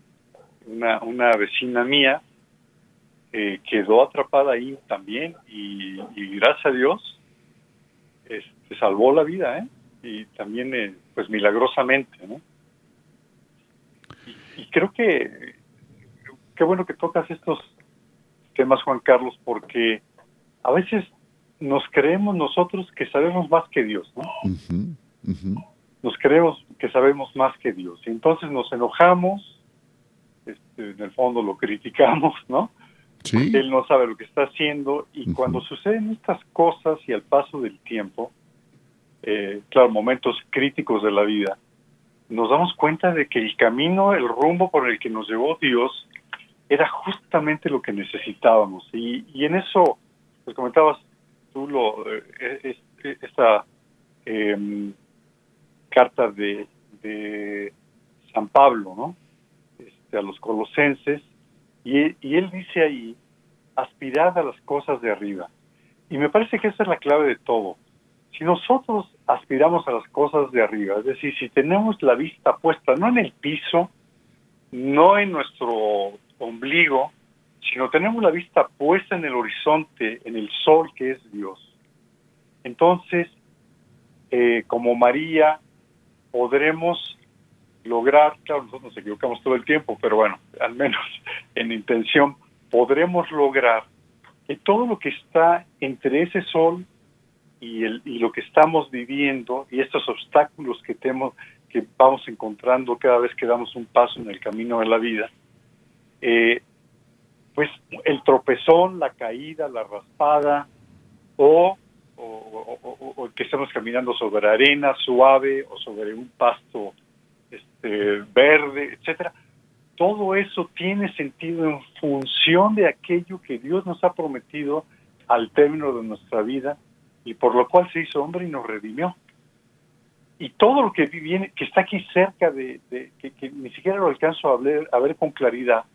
Speaker 3: una, una vecina mía eh, quedó atrapada ahí también y, gracias a Dios este, salvó la vida, ¿eh? Y también, eh, pues milagrosamente, ¿no? Y, y creo que qué bueno que tocas estos temas, Juan Carlos, porque a veces nos creemos nosotros que sabemos más que Dios, ¿no? Nos creemos que sabemos más que Dios. Y entonces nos enojamos, este, en el fondo lo criticamos, ¿no?
Speaker 1: Sí.
Speaker 3: Él no sabe lo que está haciendo y cuando suceden estas cosas y al paso del tiempo, eh, claro, momentos críticos de la vida, nos damos cuenta de que el camino, el rumbo por el que nos llevó Dios, era justamente lo que necesitábamos. Y, y en eso, pues comentabas tú, lo, eh, esta em, carta de, de, San Pablo, ¿no? Este, a los colosenses, y, y él dice ahí, aspirad a las cosas de arriba. Y me parece que esa es la clave de todo. Si nosotros aspiramos a las cosas de arriba, es decir, si tenemos la vista puesta no en el piso, no en nuestro ombligo, sino tenemos la vista puesta en el horizonte, en el sol que es Dios. Entonces, eh, como María, podremos lograr, claro, nosotros nos equivocamos todo el tiempo, pero bueno, al menos en intención, podremos lograr que todo lo que está entre ese sol y, el, y lo que estamos viviendo y estos obstáculos que tenemos, que vamos encontrando cada vez que damos un paso en el camino de la vida, eh, pues el tropezón, la caída, la raspada, o, que estemos caminando sobre arena suave o sobre un pasto este, verde, etcétera. Todo eso tiene sentido en función de aquello que Dios nos ha prometido al término de nuestra vida y por lo cual se hizo hombre y nos redimió. Y todo lo que viene, que está aquí cerca de, que, ni siquiera lo alcanzo a a ver con claridad,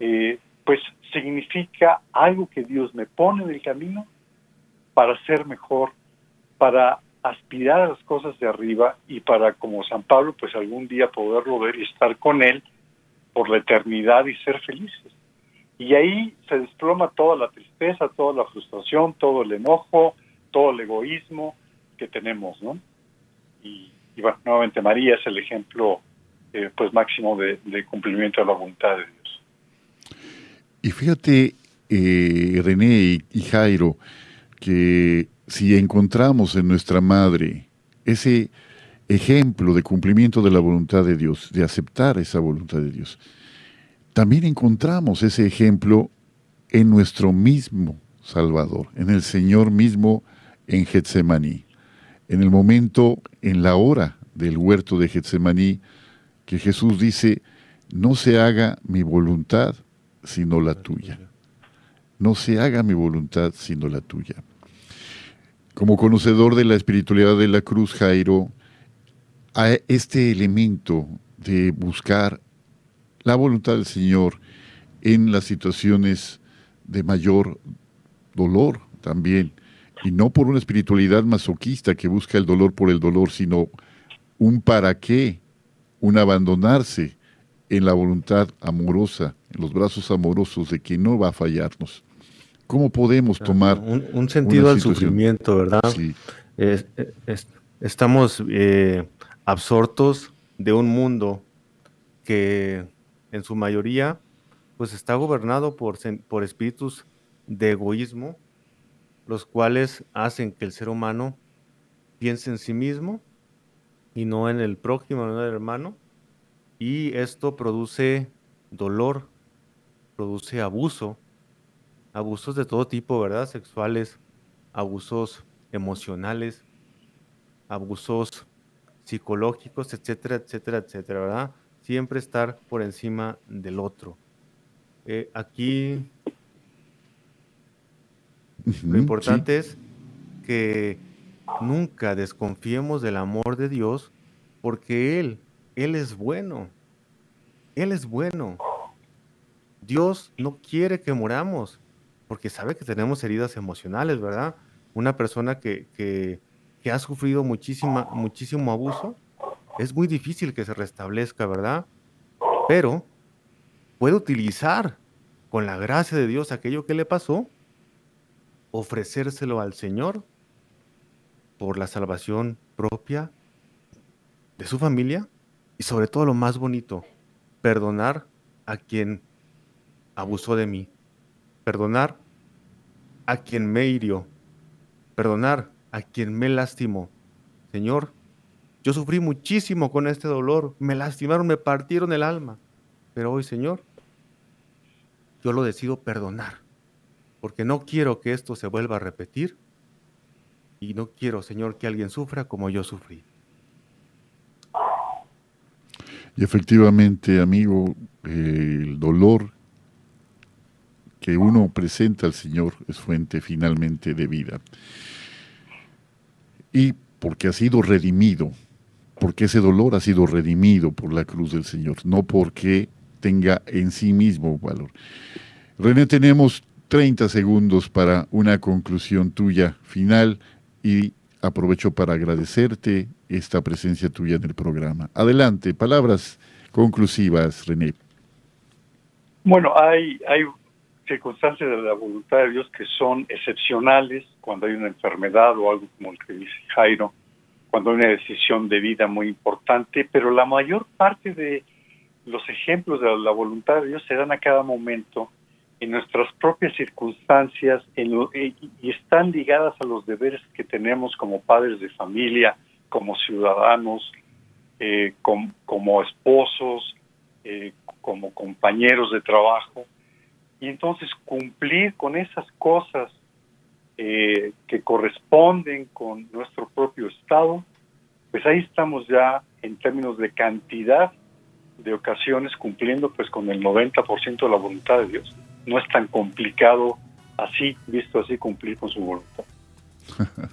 Speaker 3: eh, pues significa algo que Dios me pone en el camino para ser mejor, para aspirar a las cosas de arriba y para, como San Pablo, pues algún día poderlo ver y estar con Él por la eternidad y ser felices. Y ahí se desploma toda la tristeza, toda la frustración, todo el enojo, todo el egoísmo que tenemos, ¿no? Y, bueno, nuevamente María es el ejemplo eh, pues máximo de cumplimiento de la voluntad de Dios.
Speaker 1: Y fíjate, eh, René y, Jairo, que si encontramos en nuestra madre ese ejemplo de cumplimiento de la voluntad de Dios, de aceptar esa voluntad de Dios, también encontramos ese ejemplo en nuestro mismo Salvador, en el Señor mismo en Getsemaní, en el momento, en la hora del huerto de Getsemaní, que Jesús dice, no se haga mi voluntad, sino la tuya. No se haga mi voluntad, sino la tuya. Como conocedor de la espiritualidad de la cruz, Jairo, a este elemento de buscar la voluntad del Señor en las situaciones de mayor dolor también, y no por una espiritualidad masoquista que busca el dolor por el dolor, sino un para qué, un abandonarse en la voluntad amorosa, en los brazos amorosos de quien no va a fallarnos. ¿Cómo podemos tomar
Speaker 2: un, sentido al sufrimiento, verdad? Sí. estamos eh, absortos de un mundo que en su mayoría pues está gobernado por, por espíritus de egoísmo, los cuales hacen que el ser humano piense en sí mismo y no en el prójimo, no en el hermano, y esto produce dolor, produce abuso, abusos de todo tipo, ¿verdad? Sexuales, abusos emocionales, abusos psicológicos, etcétera, etcétera, etcétera, ¿verdad? Siempre estar por encima del otro. Eh, aquí lo importante es que nunca desconfiemos del amor de Dios porque Él él es bueno. Él es bueno. Dios no quiere que moramos. porque sabe que tenemos heridas emocionales, ¿verdad? Una persona que, que, ha sufrido muchísima, muchísimo abuso, es muy difícil que se restablezca, ¿verdad? Pero puede utilizar con la gracia de Dios aquello que le pasó, ofrecérselo al Señor por la salvación propia de su familia y sobre todo lo más bonito, perdonar a quien abusó de mí, perdonar a quien me hirió, perdonar a quien me lastimó. Señor, yo sufrí muchísimo con este dolor, me lastimaron, me partieron el alma, pero hoy, Señor, yo lo decido perdonar, porque no quiero que esto se vuelva a repetir y no quiero, Señor, que alguien sufra como yo sufrí.
Speaker 1: Y efectivamente, amigo, el dolor que uno presenta al Señor es fuente finalmente de vida. Y porque ha sido redimido, porque ese dolor ha sido redimido por la cruz del Señor, no porque tenga en sí mismo valor. René, tenemos 30 segundos para una conclusión tuya final y aprovecho para agradecerte esta presencia tuya en el programa. Adelante, palabras conclusivas, René.
Speaker 3: Bueno, hay, hay circunstancias de la voluntad de Dios que son excepcionales cuando hay una enfermedad o algo como el que dice Jairo, cuando hay una decisión de vida muy importante, pero la mayor parte de los ejemplos de la voluntad de Dios se dan a cada momento en nuestras propias circunstancias y están ligadas a los deberes que tenemos como padres de familia, como ciudadanos, eh, como esposos, eh, como compañeros de trabajo. Y entonces cumplir con esas cosas eh, que corresponden con nuestro propio estado, pues ahí estamos ya en términos de cantidad de ocasiones cumpliendo pues con el 90% de la voluntad de Dios. No es tan complicado así, visto así, cumplir con su voluntad.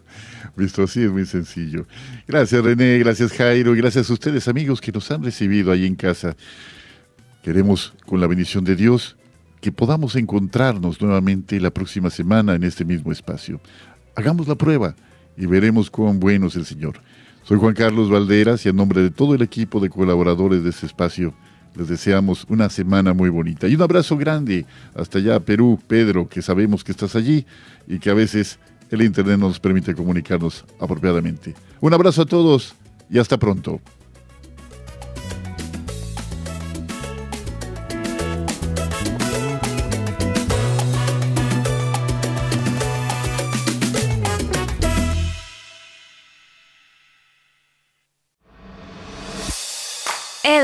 Speaker 1: Visto así es muy sencillo. Gracias René, gracias Jairo, gracias a ustedes amigos que nos han recibido ahí en casa. Queremos, con la bendición de Dios, que podamos encontrarnos nuevamente la próxima semana en este mismo espacio. Hagamos la prueba y veremos cuán bueno es el Señor. Soy Juan Carlos Valderas y en nombre de todo el equipo de colaboradores de este espacio, les deseamos una semana muy bonita. Y un abrazo grande hasta allá, Perú, Pedro, que sabemos que estás allí y que a veces el Internet nos permite comunicarnos apropiadamente. Un abrazo a todos y hasta pronto.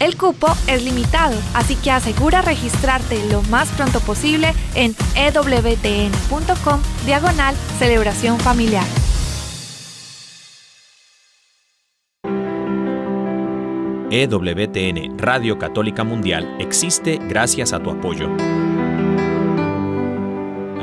Speaker 5: El cupo es limitado, así que asegura registrarte lo más pronto posible en ewtn.com diagonal celebración familiar.
Speaker 6: EWTN Radio Católica Mundial existe gracias a tu apoyo.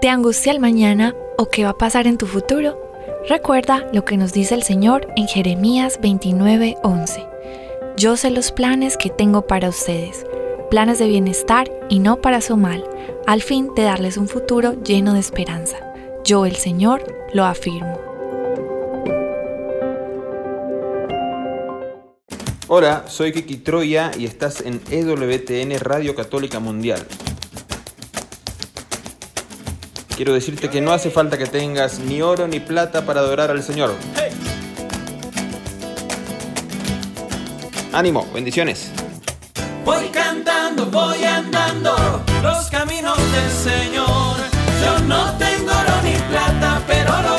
Speaker 5: ¿Te angustia el mañana o qué va a pasar en tu futuro? Recuerda lo que nos dice el Señor en Jeremías 29:11. Yo sé los planes que tengo para ustedes, planes de bienestar y no para su mal, al fin de darles un futuro lleno de esperanza. Yo, el Señor, lo afirmo.
Speaker 7: Hola, soy Kiki Troya y estás en EWTN Radio Católica Mundial. Quiero decirte que no hace falta que tengas ni oro ni plata para adorar al Señor. Hey. Ánimo, bendiciones.
Speaker 8: Voy cantando, voy andando los caminos del Señor. Yo no tengo oro ni plata, pero lo